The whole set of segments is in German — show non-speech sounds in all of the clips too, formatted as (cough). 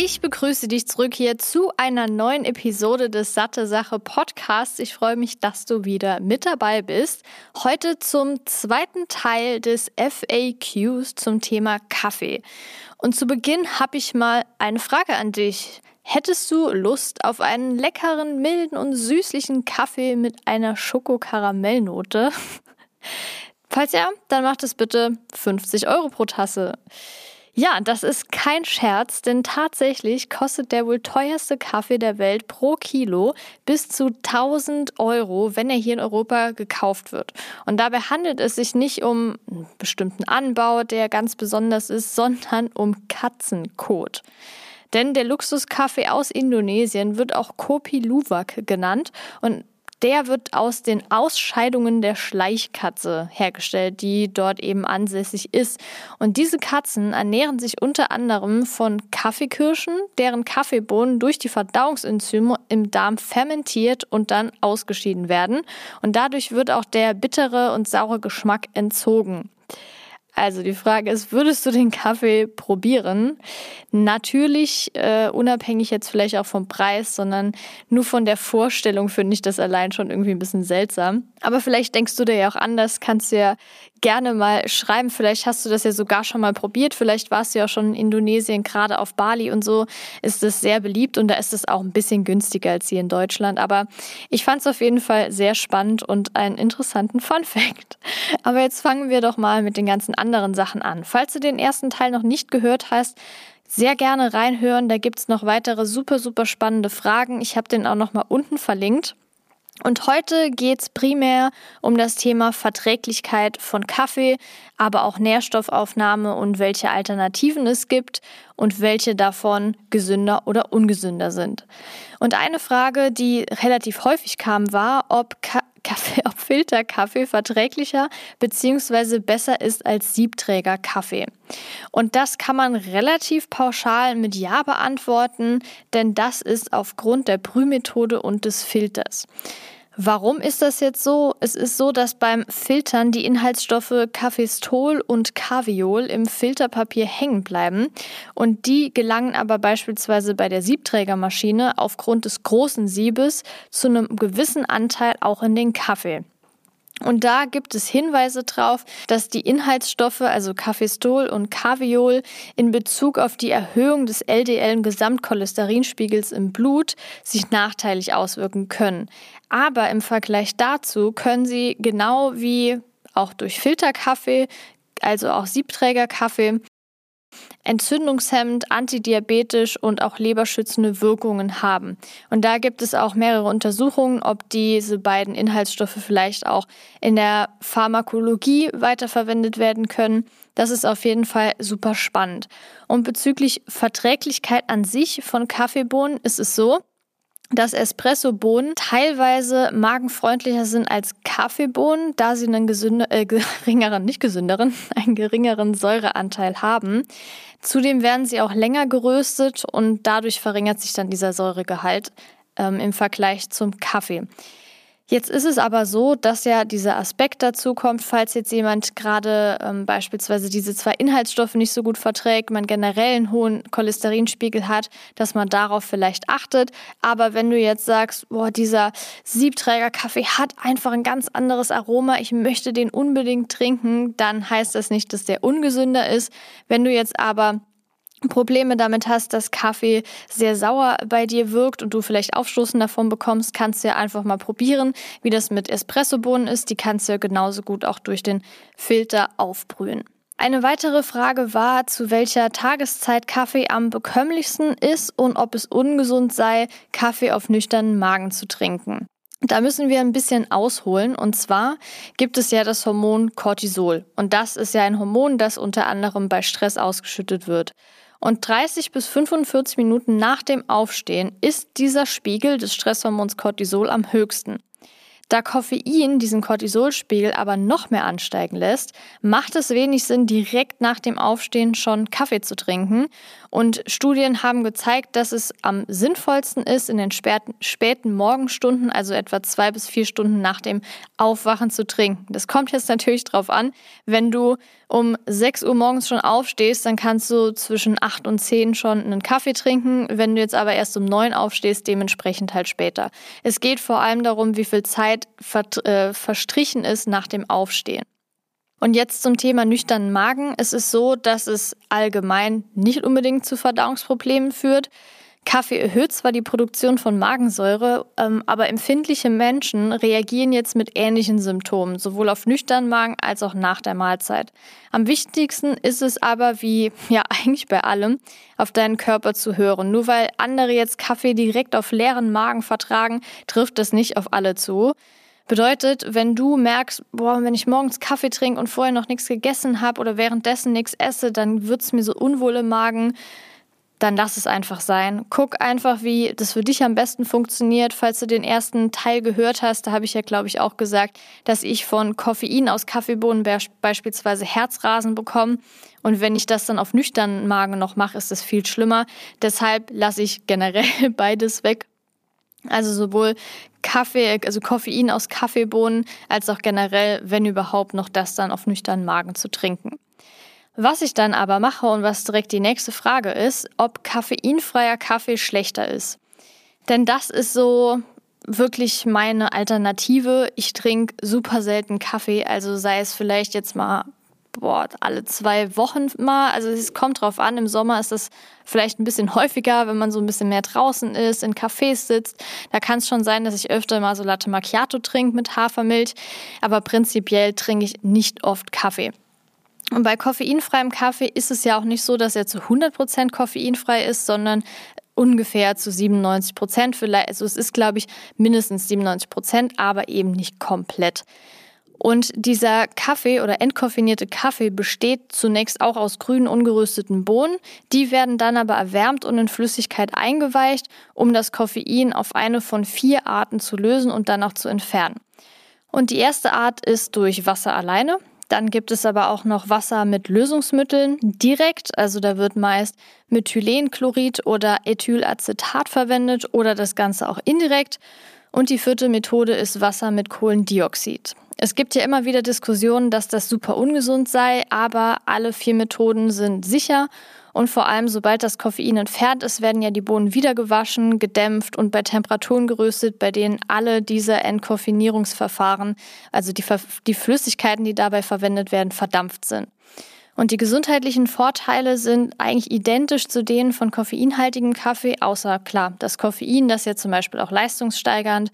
Ich begrüße dich zurück hier zu einer neuen Episode des Satte Sache Podcasts. Ich freue mich, dass du wieder mit dabei bist. Heute zum zweiten Teil des FAQs zum Thema Kaffee. Und zu Beginn habe ich mal eine Frage an dich. Hättest du Lust auf einen leckeren, milden und süßlichen Kaffee mit einer Schokokaramellnote? (laughs) Falls ja, dann macht es bitte 50 Euro pro Tasse. Ja, das ist kein Scherz, denn tatsächlich kostet der wohl teuerste Kaffee der Welt pro Kilo bis zu 1000 Euro, wenn er hier in Europa gekauft wird. Und dabei handelt es sich nicht um einen bestimmten Anbau, der ganz besonders ist, sondern um Katzenkot. Denn der Luxuskaffee aus Indonesien wird auch Kopi Luwak genannt und der wird aus den Ausscheidungen der Schleichkatze hergestellt, die dort eben ansässig ist. Und diese Katzen ernähren sich unter anderem von Kaffeekirschen, deren Kaffeebohnen durch die Verdauungsenzyme im Darm fermentiert und dann ausgeschieden werden. Und dadurch wird auch der bittere und saure Geschmack entzogen. Also die Frage ist, würdest du den Kaffee probieren? Natürlich äh, unabhängig jetzt vielleicht auch vom Preis, sondern nur von der Vorstellung finde ich das allein schon irgendwie ein bisschen seltsam. Aber vielleicht denkst du dir ja auch anders, kannst du ja gerne mal schreiben. Vielleicht hast du das ja sogar schon mal probiert. Vielleicht warst du ja schon in Indonesien, gerade auf Bali und so ist es sehr beliebt und da ist es auch ein bisschen günstiger als hier in Deutschland. Aber ich fand es auf jeden Fall sehr spannend und einen interessanten Fun Fact. Aber jetzt fangen wir doch mal mit den ganzen anderen Sachen an. Falls du den ersten Teil noch nicht gehört hast, sehr gerne reinhören. Da gibt es noch weitere super, super spannende Fragen. Ich habe den auch noch mal unten verlinkt. Und heute geht es primär um das Thema Verträglichkeit von Kaffee, aber auch Nährstoffaufnahme und welche Alternativen es gibt und welche davon gesünder oder ungesünder sind. Und eine Frage, die relativ häufig kam, war, ob Ka Kaffee, ob Filterkaffee verträglicher bzw. besser ist als Siebträgerkaffee. Und das kann man relativ pauschal mit Ja beantworten, denn das ist aufgrund der Brühmethode und des Filters. Warum ist das jetzt so? Es ist so, dass beim Filtern die Inhaltsstoffe Kaffeestol und Kaviol im Filterpapier hängen bleiben und die gelangen aber beispielsweise bei der Siebträgermaschine aufgrund des großen Siebes zu einem gewissen Anteil auch in den Kaffee. Und da gibt es Hinweise darauf, dass die Inhaltsstoffe, also Kaffeestol und Kaviol, in Bezug auf die Erhöhung des LDL-Gesamtcholesterinspiegels im Blut sich nachteilig auswirken können. Aber im Vergleich dazu können sie genau wie auch durch Filterkaffee, also auch Siebträgerkaffee, entzündungshemmend, antidiabetisch und auch leberschützende Wirkungen haben. Und da gibt es auch mehrere Untersuchungen, ob diese beiden Inhaltsstoffe vielleicht auch in der Pharmakologie weiterverwendet werden können. Das ist auf jeden Fall super spannend. Und bezüglich Verträglichkeit an sich von Kaffeebohnen ist es so, dass Espresso-Bohnen teilweise magenfreundlicher sind als Kaffeebohnen, da sie einen gesünder, äh, (laughs) geringeren, nicht gesünderen, (laughs) einen geringeren Säureanteil haben. Zudem werden sie auch länger geröstet und dadurch verringert sich dann dieser Säuregehalt ähm, im Vergleich zum Kaffee. Jetzt ist es aber so, dass ja dieser Aspekt dazu kommt, falls jetzt jemand gerade ähm, beispielsweise diese zwei Inhaltsstoffe nicht so gut verträgt, man generell einen hohen Cholesterinspiegel hat, dass man darauf vielleicht achtet. Aber wenn du jetzt sagst, boah, dieser Siebträger-Kaffee hat einfach ein ganz anderes Aroma, ich möchte den unbedingt trinken, dann heißt das nicht, dass der ungesünder ist. Wenn du jetzt aber Probleme damit hast, dass Kaffee sehr sauer bei dir wirkt und du vielleicht Aufstoßen davon bekommst, kannst du ja einfach mal probieren, wie das mit Espressobohnen ist. Die kannst du ja genauso gut auch durch den Filter aufbrühen. Eine weitere Frage war, zu welcher Tageszeit Kaffee am bekömmlichsten ist und ob es ungesund sei, Kaffee auf nüchternen Magen zu trinken. Da müssen wir ein bisschen ausholen. Und zwar gibt es ja das Hormon Cortisol. Und das ist ja ein Hormon, das unter anderem bei Stress ausgeschüttet wird. Und 30 bis 45 Minuten nach dem Aufstehen ist dieser Spiegel des Stresshormons Cortisol am höchsten. Da Koffein diesen Cortisolspiegel aber noch mehr ansteigen lässt, macht es wenig Sinn, direkt nach dem Aufstehen schon Kaffee zu trinken. Und Studien haben gezeigt, dass es am sinnvollsten ist, in den späten, späten Morgenstunden, also etwa zwei bis vier Stunden nach dem Aufwachen zu trinken. Das kommt jetzt natürlich drauf an. Wenn du um 6 Uhr morgens schon aufstehst, dann kannst du zwischen 8 und 10 schon einen Kaffee trinken. Wenn du jetzt aber erst um 9 aufstehst, dementsprechend halt später. Es geht vor allem darum, wie viel Zeit äh, verstrichen ist nach dem Aufstehen. Und jetzt zum Thema nüchternen Magen. Es ist so, dass es allgemein nicht unbedingt zu Verdauungsproblemen führt. Kaffee erhöht zwar die Produktion von Magensäure, ähm, aber empfindliche Menschen reagieren jetzt mit ähnlichen Symptomen, sowohl auf nüchternen Magen als auch nach der Mahlzeit. Am wichtigsten ist es aber, wie ja (laughs) eigentlich bei allem, auf deinen Körper zu hören. Nur weil andere jetzt Kaffee direkt auf leeren Magen vertragen, trifft das nicht auf alle zu. Bedeutet, wenn du merkst, boah, wenn ich morgens Kaffee trinke und vorher noch nichts gegessen habe oder währenddessen nichts esse, dann wird es mir so unwohl im Magen dann lass es einfach sein. Guck einfach, wie das für dich am besten funktioniert. Falls du den ersten Teil gehört hast, da habe ich ja, glaube ich, auch gesagt, dass ich von Koffein aus Kaffeebohnen beispielsweise Herzrasen bekomme. Und wenn ich das dann auf nüchternen Magen noch mache, ist das viel schlimmer. Deshalb lasse ich generell (laughs) beides weg. Also sowohl Kaffee, also Koffein aus Kaffeebohnen, als auch generell, wenn überhaupt, noch das dann auf nüchternen Magen zu trinken. Was ich dann aber mache und was direkt die nächste Frage ist, ob koffeinfreier Kaffee schlechter ist. Denn das ist so wirklich meine Alternative. Ich trinke super selten Kaffee, also sei es vielleicht jetzt mal boah, alle zwei Wochen mal. Also es kommt drauf an. Im Sommer ist das vielleicht ein bisschen häufiger, wenn man so ein bisschen mehr draußen ist, in Cafés sitzt. Da kann es schon sein, dass ich öfter mal so Latte Macchiato trinke mit Hafermilch. Aber prinzipiell trinke ich nicht oft Kaffee. Und bei koffeinfreiem Kaffee ist es ja auch nicht so, dass er zu 100% koffeinfrei ist, sondern ungefähr zu 97 Prozent. Also es ist, glaube ich, mindestens 97 Prozent, aber eben nicht komplett. Und dieser Kaffee oder entkoffinierte Kaffee besteht zunächst auch aus grünen ungerösteten Bohnen. Die werden dann aber erwärmt und in Flüssigkeit eingeweicht, um das Koffein auf eine von vier Arten zu lösen und dann auch zu entfernen. Und die erste Art ist durch Wasser alleine. Dann gibt es aber auch noch Wasser mit Lösungsmitteln direkt, also da wird meist Methylenchlorid oder Ethylacetat verwendet oder das Ganze auch indirekt. Und die vierte Methode ist Wasser mit Kohlendioxid. Es gibt ja immer wieder Diskussionen, dass das super ungesund sei, aber alle vier Methoden sind sicher und vor allem, sobald das Koffein entfernt ist, werden ja die Bohnen wieder gewaschen, gedämpft und bei Temperaturen geröstet, bei denen alle diese Entkoffinierungsverfahren, also die, die Flüssigkeiten, die dabei verwendet werden, verdampft sind. Und die gesundheitlichen Vorteile sind eigentlich identisch zu denen von koffeinhaltigem Kaffee, außer klar, das Koffein, das ja zum Beispiel auch leistungssteigernd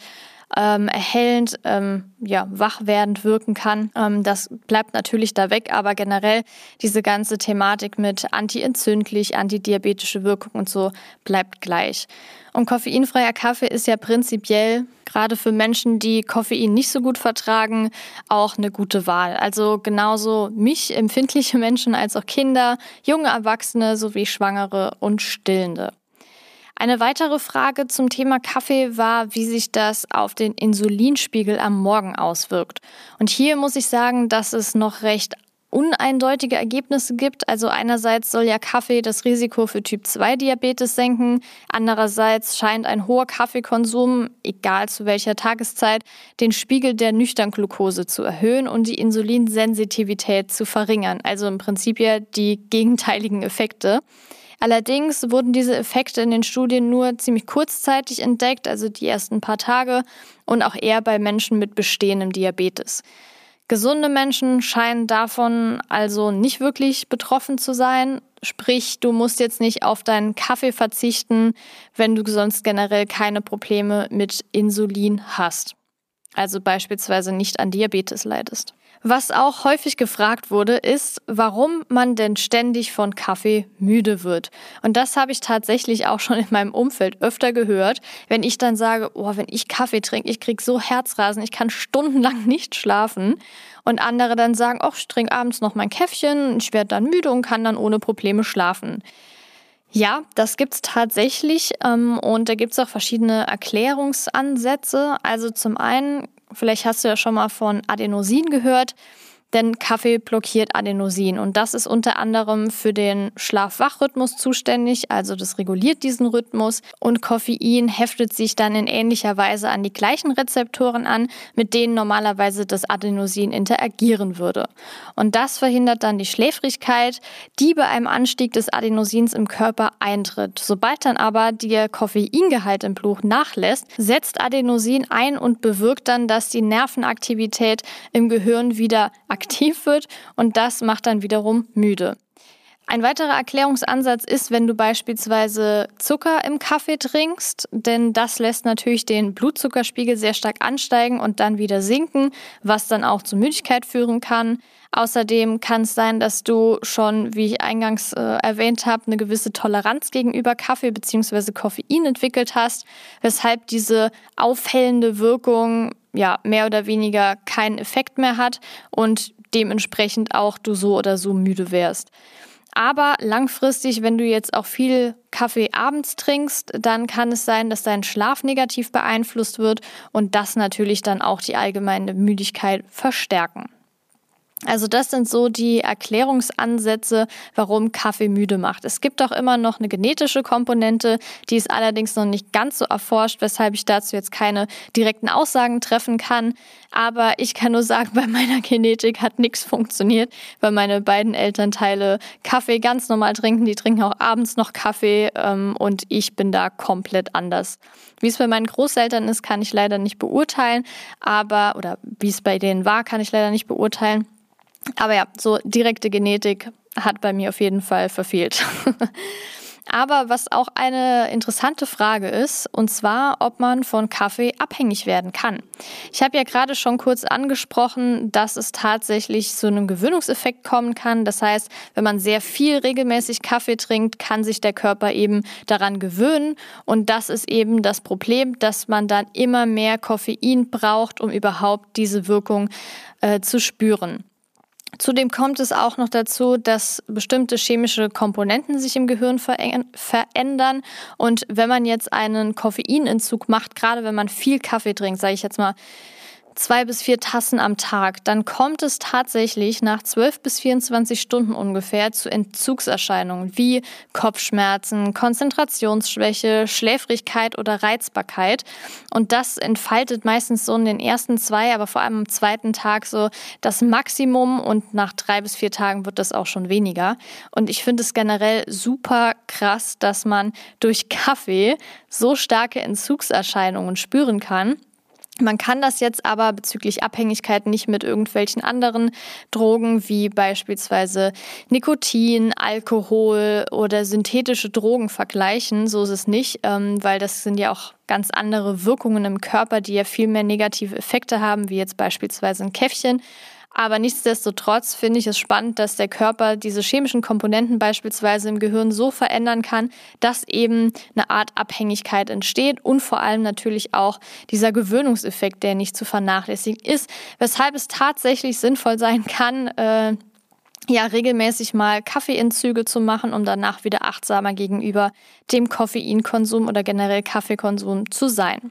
ähm, erhellend, ähm, ja, wachwerdend wirken kann. Ähm, das bleibt natürlich da weg, aber generell diese ganze Thematik mit antientzündlich, antidiabetische Wirkung und so bleibt gleich. Und koffeinfreier Kaffee ist ja prinzipiell gerade für Menschen, die Koffein nicht so gut vertragen, auch eine gute Wahl. Also genauso mich, empfindliche Menschen als auch Kinder, junge Erwachsene sowie Schwangere und Stillende. Eine weitere Frage zum Thema Kaffee war, wie sich das auf den Insulinspiegel am Morgen auswirkt. Und hier muss ich sagen, dass es noch recht uneindeutige Ergebnisse gibt. Also einerseits soll ja Kaffee das Risiko für Typ-2-Diabetes senken, andererseits scheint ein hoher Kaffeekonsum, egal zu welcher Tageszeit, den Spiegel der Nüchternglucose zu erhöhen und die Insulinsensitivität zu verringern. Also im Prinzip ja die gegenteiligen Effekte. Allerdings wurden diese Effekte in den Studien nur ziemlich kurzzeitig entdeckt, also die ersten paar Tage, und auch eher bei Menschen mit bestehendem Diabetes. Gesunde Menschen scheinen davon also nicht wirklich betroffen zu sein. Sprich, du musst jetzt nicht auf deinen Kaffee verzichten, wenn du sonst generell keine Probleme mit Insulin hast. Also beispielsweise nicht an Diabetes leidest. Was auch häufig gefragt wurde, ist, warum man denn ständig von Kaffee müde wird. Und das habe ich tatsächlich auch schon in meinem Umfeld öfter gehört, wenn ich dann sage, oh, wenn ich Kaffee trinke, ich kriege so Herzrasen, ich kann stundenlang (laughs) nicht schlafen. Und andere dann sagen, oh, ich trinke abends noch mein Käffchen, ich werde dann müde und kann dann ohne Probleme schlafen. Ja, das gibt's tatsächlich ähm, und da gibt's auch verschiedene Erklärungsansätze. Also zum einen, vielleicht hast du ja schon mal von Adenosin gehört denn Kaffee blockiert Adenosin und das ist unter anderem für den Schlaf-Wach-Rhythmus zuständig, also das reguliert diesen Rhythmus und Koffein heftet sich dann in ähnlicher Weise an die gleichen Rezeptoren an, mit denen normalerweise das Adenosin interagieren würde. Und das verhindert dann die Schläfrigkeit, die bei einem Anstieg des Adenosins im Körper eintritt. Sobald dann aber der Koffeingehalt im Blut nachlässt, setzt Adenosin ein und bewirkt dann, dass die Nervenaktivität im Gehirn wieder aktiv aktiv wird und das macht dann wiederum müde. Ein weiterer Erklärungsansatz ist, wenn du beispielsweise Zucker im Kaffee trinkst, denn das lässt natürlich den Blutzuckerspiegel sehr stark ansteigen und dann wieder sinken, was dann auch zu Müdigkeit führen kann. Außerdem kann es sein, dass du schon, wie ich eingangs äh, erwähnt habe, eine gewisse Toleranz gegenüber Kaffee bzw. Koffein entwickelt hast, weshalb diese aufhellende Wirkung ja mehr oder weniger keinen Effekt mehr hat und dementsprechend auch du so oder so müde wärst. Aber langfristig, wenn du jetzt auch viel Kaffee abends trinkst, dann kann es sein, dass dein Schlaf negativ beeinflusst wird und das natürlich dann auch die allgemeine Müdigkeit verstärken. Also das sind so die Erklärungsansätze, warum Kaffee müde macht. Es gibt auch immer noch eine genetische Komponente, die ist allerdings noch nicht ganz so erforscht, weshalb ich dazu jetzt keine direkten Aussagen treffen kann. Aber ich kann nur sagen, bei meiner Genetik hat nichts funktioniert, weil meine beiden Elternteile Kaffee ganz normal trinken. Die trinken auch abends noch Kaffee ähm, und ich bin da komplett anders. Wie es bei meinen Großeltern ist, kann ich leider nicht beurteilen, aber oder wie es bei denen war, kann ich leider nicht beurteilen. Aber ja, so direkte Genetik hat bei mir auf jeden Fall verfehlt. (laughs) Aber was auch eine interessante Frage ist, und zwar, ob man von Kaffee abhängig werden kann. Ich habe ja gerade schon kurz angesprochen, dass es tatsächlich zu einem Gewöhnungseffekt kommen kann. Das heißt, wenn man sehr viel regelmäßig Kaffee trinkt, kann sich der Körper eben daran gewöhnen. Und das ist eben das Problem, dass man dann immer mehr Koffein braucht, um überhaupt diese Wirkung äh, zu spüren. Zudem kommt es auch noch dazu, dass bestimmte chemische Komponenten sich im Gehirn verändern. Und wenn man jetzt einen Koffeinentzug macht, gerade wenn man viel Kaffee trinkt, sage ich jetzt mal zwei bis vier Tassen am Tag, dann kommt es tatsächlich nach 12 bis 24 Stunden ungefähr zu Entzugserscheinungen wie Kopfschmerzen, Konzentrationsschwäche, Schläfrigkeit oder Reizbarkeit. Und das entfaltet meistens so in den ersten zwei, aber vor allem am zweiten Tag so das Maximum und nach drei bis vier Tagen wird das auch schon weniger. Und ich finde es generell super krass, dass man durch Kaffee so starke Entzugserscheinungen spüren kann. Man kann das jetzt aber bezüglich Abhängigkeit nicht mit irgendwelchen anderen Drogen wie beispielsweise Nikotin, Alkohol oder synthetische Drogen vergleichen. So ist es nicht, ähm, weil das sind ja auch ganz andere Wirkungen im Körper, die ja viel mehr negative Effekte haben, wie jetzt beispielsweise ein Käffchen. Aber nichtsdestotrotz finde ich es spannend, dass der Körper diese chemischen Komponenten beispielsweise im Gehirn so verändern kann, dass eben eine Art Abhängigkeit entsteht und vor allem natürlich auch dieser Gewöhnungseffekt, der nicht zu vernachlässigen ist, weshalb es tatsächlich sinnvoll sein kann, äh, ja, regelmäßig mal Kaffeeentzüge zu machen, um danach wieder achtsamer gegenüber dem Koffeinkonsum oder generell Kaffeekonsum zu sein.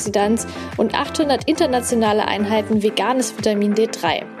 und 800 internationale Einheiten veganes Vitamin D3.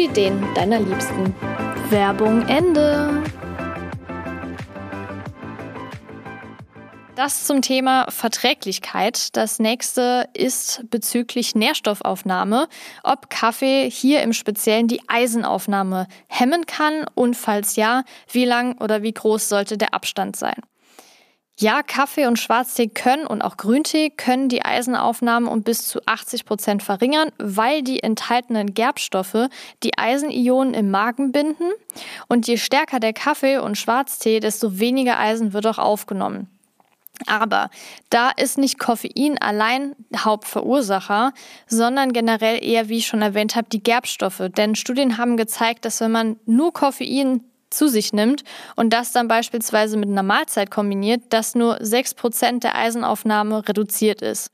den deiner Liebsten. Werbung Ende. Das zum Thema Verträglichkeit. Das nächste ist bezüglich Nährstoffaufnahme, ob Kaffee hier im Speziellen die Eisenaufnahme hemmen kann und falls ja, wie lang oder wie groß sollte der Abstand sein. Ja, Kaffee und Schwarztee können und auch Grüntee können die Eisenaufnahme um bis zu 80 Prozent verringern, weil die enthaltenen Gerbstoffe die Eisenionen im Magen binden. Und je stärker der Kaffee und Schwarztee, desto weniger Eisen wird auch aufgenommen. Aber da ist nicht Koffein allein Hauptverursacher, sondern generell eher, wie ich schon erwähnt habe, die Gerbstoffe. Denn Studien haben gezeigt, dass wenn man nur Koffein zu sich nimmt und das dann beispielsweise mit einer Mahlzeit kombiniert, dass nur 6% der Eisenaufnahme reduziert ist.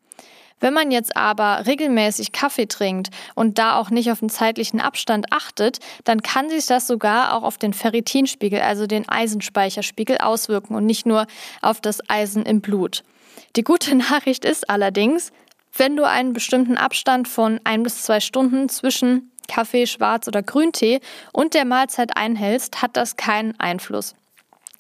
Wenn man jetzt aber regelmäßig Kaffee trinkt und da auch nicht auf den zeitlichen Abstand achtet, dann kann sich das sogar auch auf den Ferritinspiegel, also den Eisenspeicherspiegel, auswirken und nicht nur auf das Eisen im Blut. Die gute (laughs) Nachricht ist allerdings, wenn du einen bestimmten Abstand von ein bis zwei Stunden zwischen Kaffee, Schwarz oder Grüntee und der Mahlzeit einhältst, hat das keinen Einfluss.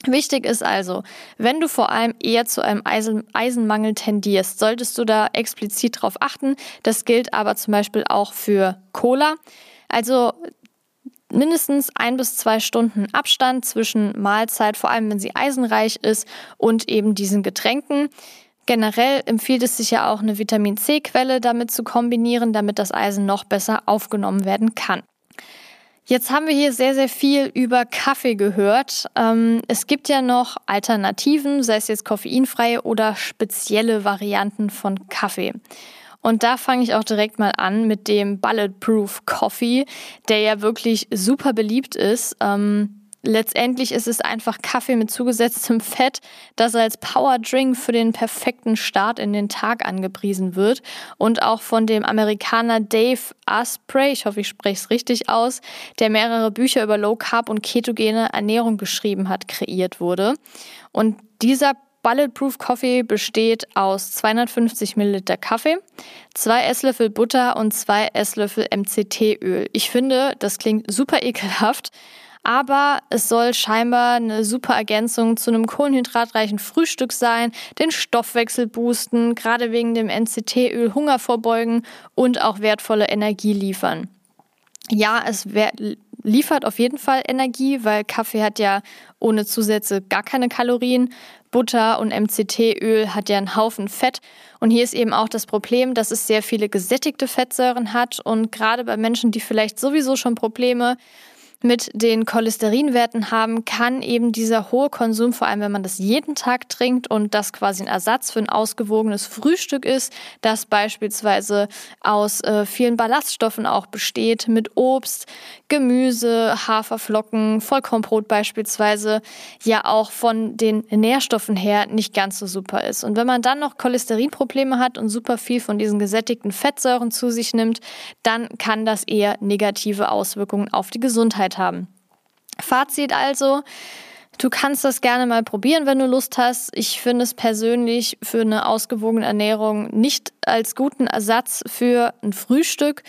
Wichtig ist also, wenn du vor allem eher zu einem Eisen Eisenmangel tendierst, solltest du da explizit darauf achten. Das gilt aber zum Beispiel auch für Cola. Also mindestens ein bis zwei Stunden Abstand zwischen Mahlzeit, vor allem wenn sie eisenreich ist, und eben diesen Getränken. Generell empfiehlt es sich ja auch, eine Vitamin C-Quelle damit zu kombinieren, damit das Eisen noch besser aufgenommen werden kann. Jetzt haben wir hier sehr, sehr viel über Kaffee gehört. Ähm, es gibt ja noch Alternativen, sei es jetzt koffeinfreie oder spezielle Varianten von Kaffee. Und da fange ich auch direkt mal an mit dem Bulletproof Coffee, der ja wirklich super beliebt ist. Ähm, Letztendlich ist es einfach Kaffee mit zugesetztem Fett, das als Powerdrink für den perfekten Start in den Tag angepriesen wird und auch von dem Amerikaner Dave Asprey, ich hoffe, ich spreche es richtig aus, der mehrere Bücher über Low Carb und ketogene Ernährung geschrieben hat, kreiert wurde. Und dieser Bulletproof Coffee besteht aus 250 Milliliter Kaffee, zwei Esslöffel Butter und zwei Esslöffel MCT-Öl. Ich finde, das klingt super ekelhaft aber es soll scheinbar eine super Ergänzung zu einem kohlenhydratreichen Frühstück sein, den Stoffwechsel boosten, gerade wegen dem NCT-Öl Hunger vorbeugen und auch wertvolle Energie liefern. Ja, es liefert auf jeden Fall Energie, weil Kaffee hat ja ohne Zusätze gar keine Kalorien. Butter und MCT-Öl hat ja einen Haufen Fett. Und hier ist eben auch das Problem, dass es sehr viele gesättigte Fettsäuren hat. Und gerade bei Menschen, die vielleicht sowieso schon Probleme mit den Cholesterinwerten haben, kann eben dieser hohe Konsum, vor allem wenn man das jeden Tag trinkt und das quasi ein Ersatz für ein ausgewogenes Frühstück ist, das beispielsweise aus äh, vielen Ballaststoffen auch besteht, mit Obst, Gemüse, Haferflocken, Vollkornbrot beispielsweise, ja auch von den Nährstoffen her nicht ganz so super ist. Und wenn man dann noch Cholesterinprobleme hat und super viel von diesen gesättigten Fettsäuren zu sich nimmt, dann kann das eher negative Auswirkungen auf die Gesundheit Gesundheit haben. Fazit also, Du kannst das gerne mal probieren, wenn du Lust hast. Ich finde es persönlich für eine ausgewogene Ernährung nicht als guten Ersatz für ein Frühstück.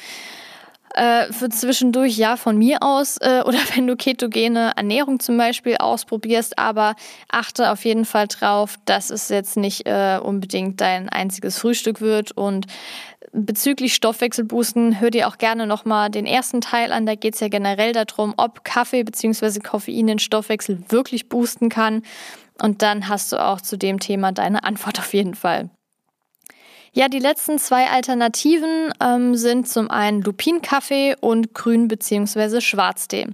Äh, für zwischendurch ja von mir aus äh, (laughs) oder wenn du ketogene Ernährung zum Beispiel ausprobierst, aber achte auf jeden Fall drauf, dass es jetzt nicht äh, unbedingt dein einziges Frühstück wird und bezüglich Stoffwechselboosten hör dir auch gerne nochmal den ersten Teil an. Da geht es ja generell darum, ob Kaffee bzw. Koffein den Stoffwechsel wirklich boosten kann. Und dann hast du auch zu dem Thema deine Antwort auf jeden Fall. Ja, die letzten zwei Alternativen ähm, sind zum einen Lupinkaffee und Grün- bzw. Schwarztee.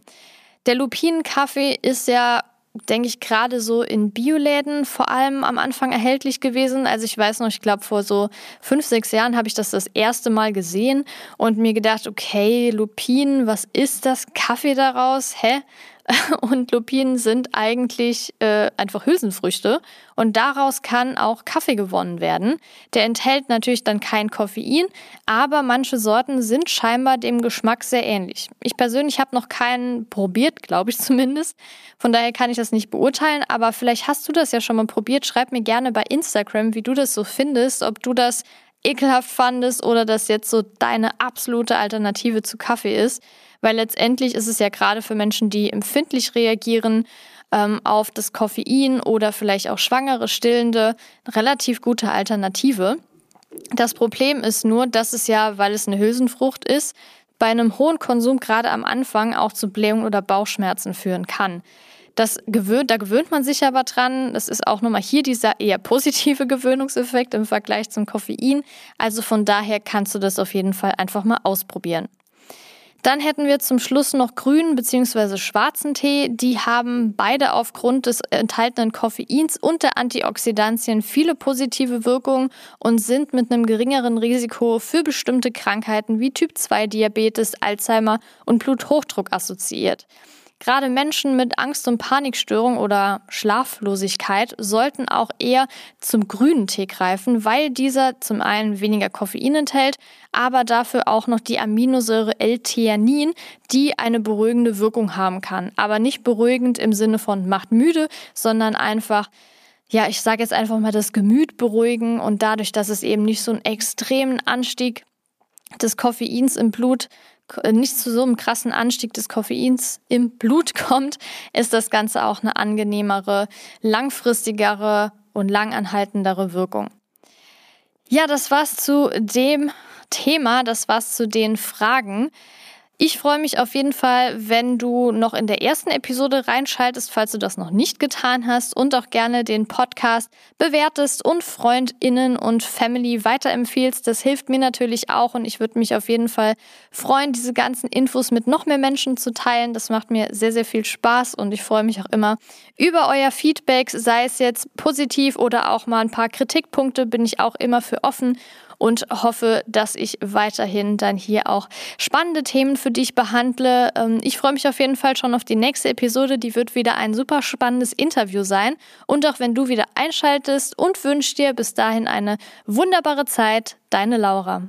Der Lupinenkaffee ist ja denke ich, gerade so in Bioläden vor allem am Anfang erhältlich gewesen. Also ich weiß noch, ich glaube, vor so fünf, sechs Jahren habe ich das das erste Mal gesehen und mir gedacht, okay, Lupin, was ist das? Kaffee daraus? Hä? (laughs) Und Lupinen sind eigentlich äh, einfach Hülsenfrüchte und daraus kann auch Kaffee gewonnen werden. Der enthält natürlich dann kein Koffein, aber manche Sorten sind scheinbar dem Geschmack sehr ähnlich. Ich persönlich habe noch keinen probiert, glaube ich (laughs) zumindest. Von daher kann ich das nicht beurteilen, aber vielleicht hast du das ja schon mal probiert. Schreib mir gerne bei Instagram, wie du das so findest, ob du das ekelhaft fandest oder das jetzt so deine absolute Alternative zu Kaffee ist weil letztendlich ist es ja gerade für Menschen, die empfindlich reagieren ähm, auf das Koffein oder vielleicht auch schwangere Stillende, eine relativ gute Alternative. Das Problem ist nur, dass es ja, weil es eine Hülsenfrucht ist, bei einem hohen Konsum gerade am Anfang auch zu Blähungen oder Bauchschmerzen führen kann. Das gewöhnt, da gewöhnt man sich aber dran. Das ist auch nochmal hier dieser eher positive (laughs) Gewöhnungseffekt im Vergleich zum Koffein. Also von daher kannst du das auf jeden Fall einfach mal ausprobieren. Dann hätten wir zum Schluss noch grünen bzw. schwarzen Tee. Die haben beide aufgrund des enthaltenen Koffeins und der Antioxidantien viele positive Wirkungen und sind mit einem geringeren Risiko für bestimmte Krankheiten wie Typ 2 Diabetes, Alzheimer und Bluthochdruck assoziiert. Gerade Menschen mit Angst- und Panikstörung oder Schlaflosigkeit sollten auch eher zum grünen Tee greifen, weil dieser zum einen weniger Koffein enthält, aber dafür auch noch die Aminosäure L-Theanin, die eine beruhigende Wirkung haben kann. Aber nicht beruhigend im Sinne von macht müde, sondern einfach ja, ich sage jetzt einfach mal das Gemüt beruhigen und dadurch, dass es eben nicht so einen extremen Anstieg des Koffeins im Blut nicht zu so einem krassen Anstieg des Koffeins im Blut (laughs) kommt, ist das Ganze auch eine angenehmere, langfristigere und langanhaltendere Wirkung. Ja, das war's zu dem Thema, das war's zu den Fragen. Ich freue mich auf jeden Fall, wenn du noch in der ersten Episode reinschaltest, falls du das noch nicht getan hast und auch gerne den Podcast bewertest und Freundinnen und Family weiterempfiehlst. Das hilft mir natürlich auch und ich würde mich auf jeden Fall freuen, diese ganzen Infos mit noch mehr Menschen zu teilen. Das macht mir sehr, sehr viel Spaß und ich freue mich auch immer über euer Feedback, sei es jetzt positiv oder auch mal ein paar Kritikpunkte, bin ich auch immer für offen und hoffe, dass ich weiterhin dann hier auch spannende Themen für dich behandle. Ähm, ich freue mich auf jeden Fall schon auf die nächste Episode. Die wird wieder ein super spannendes Interview sein. Und auch wenn du wieder einschaltest und wünsche dir bis dahin eine wunderbare Zeit, deine Laura.